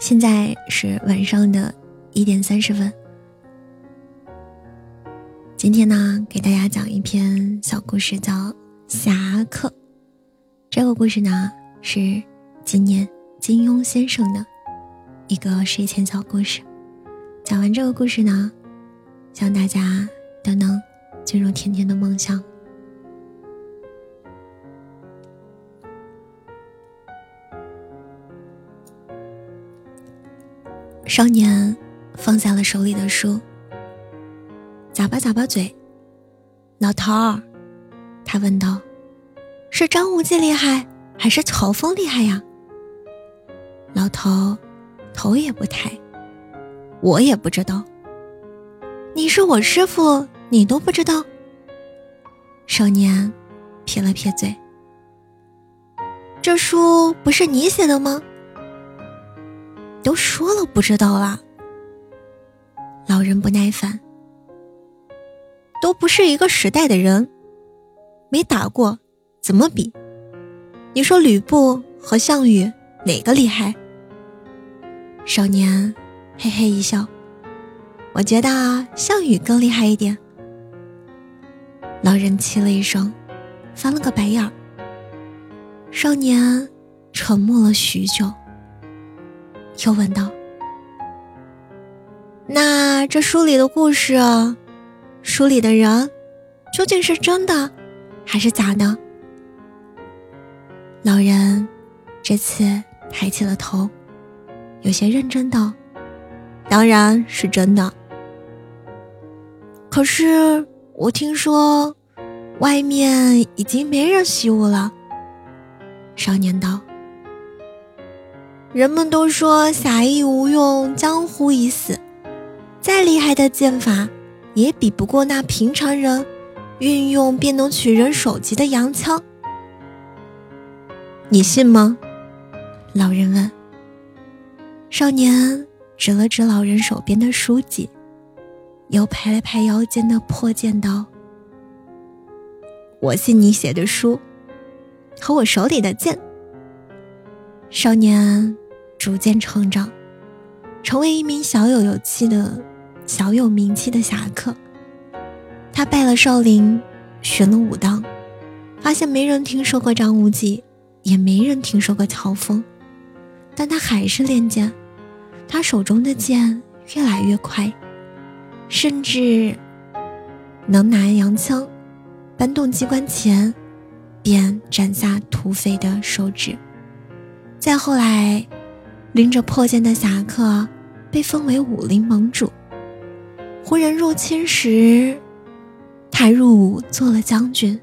现在是晚上的一点三十分。今天呢，给大家讲一篇小故事，叫《侠客》。这个故事呢，是今年金庸先生的一个睡前小故事。讲完这个故事呢，希望大家都能进入甜甜的梦乡。少年放下了手里的书，咂巴咂巴嘴。老头儿，他问道：“是张无忌厉害，还是乔峰厉害呀？”老头头也不抬：“我也不知道。”你是我师傅，你都不知道？少年撇了撇嘴：“这书不是你写的吗？”都说了不知道啦。老人不耐烦。都不是一个时代的人，没打过，怎么比？你说吕布和项羽哪个厉害？少年嘿嘿一笑，我觉得项羽更厉害一点。老人气了一声，翻了个白眼儿。少年沉默了许久。又问道：“那这书里的故事，书里的人，究竟是真的，还是假的？”老人这次抬起了头，有些认真道：“当然是真的。可是我听说，外面已经没人习武了。”少年道。人们都说侠义无用，江湖已死。再厉害的剑法，也比不过那平常人运用便能取人首级的洋枪。你信吗？老人问。少年指了指老人手边的书籍，又拍了拍腰间的破剑，道：“我信你写的书，和我手里的剑。”少年逐渐成长，成为一名小有有气的、小有名气的侠客。他拜了少林，学了武当，发现没人听说过张无忌，也没人听说过乔峰，但他还是练剑。他手中的剑越来越快，甚至能拿洋枪搬动机关前，便斩下土匪的手指。再后来，拎着破剑的侠客被封为武林盟主。胡人入侵时，他入伍做了将军。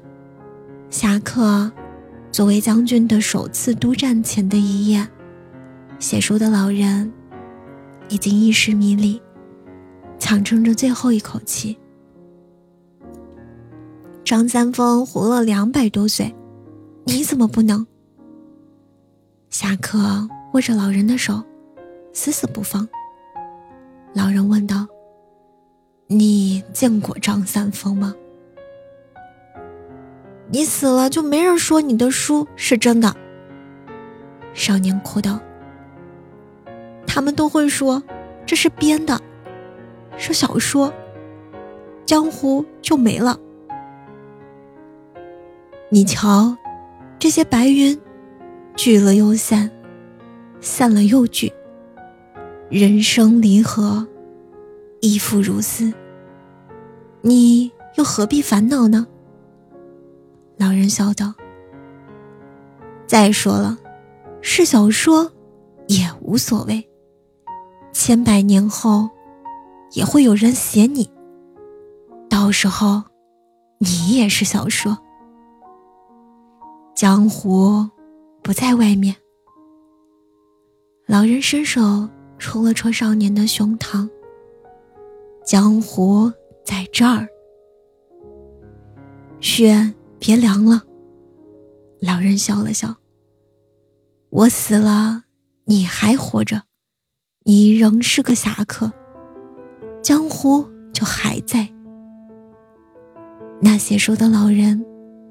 侠客作为将军的首次督战前的一夜，写书的老人已经意识迷离，强撑着最后一口气。张三丰活了两百多岁，你怎么不能？侠客握着老人的手，死死不放。老人问道：“你见过张三丰吗？”“你死了就没人说你的书是真的。”少年哭道：“他们都会说这是编的，是小说，江湖就没了。你瞧，这些白云。”聚了又散，散了又聚。人生离合，亦复如斯。你又何必烦恼呢？老人笑道：“再说了，是小说也无所谓。千百年后，也会有人写你。到时候，你也是小说。江湖。”不在外面。老人伸手戳了戳少年的胸膛。江湖在这儿。雪别凉了。老人笑了笑。我死了，你还活着，你仍是个侠客，江湖就还在。那写书的老人，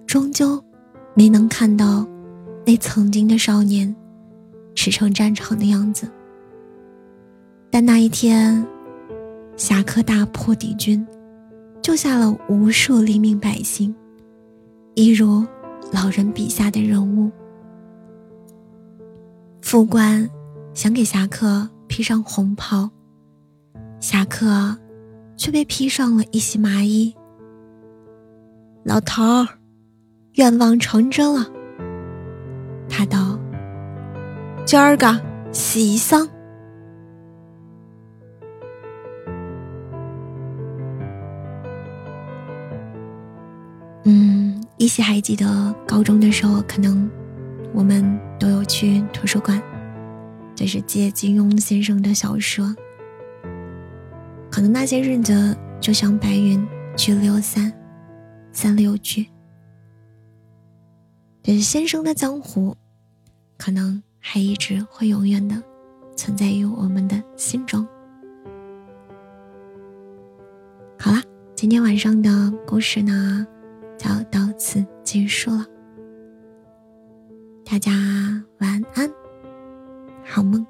终究没能看到。那曾经的少年，驰骋战场的样子，但那一天，侠客大破敌军，救下了无数黎民百姓，一如老人笔下的人物。副官想给侠客披上红袍，侠客却被披上了一袭麻衣。老头儿，愿望成真了。他道：“今儿个喜丧。”嗯，依稀还记得高中的时候，可能我们都有去图书馆，就是借金庸先生的小说。可能那些日子就像白云去六三，三六这。是先生的江湖，可能还一直会永远的存在于我们的心中。好啦，今天晚上的故事呢，就到此结束了。大家晚安，好梦。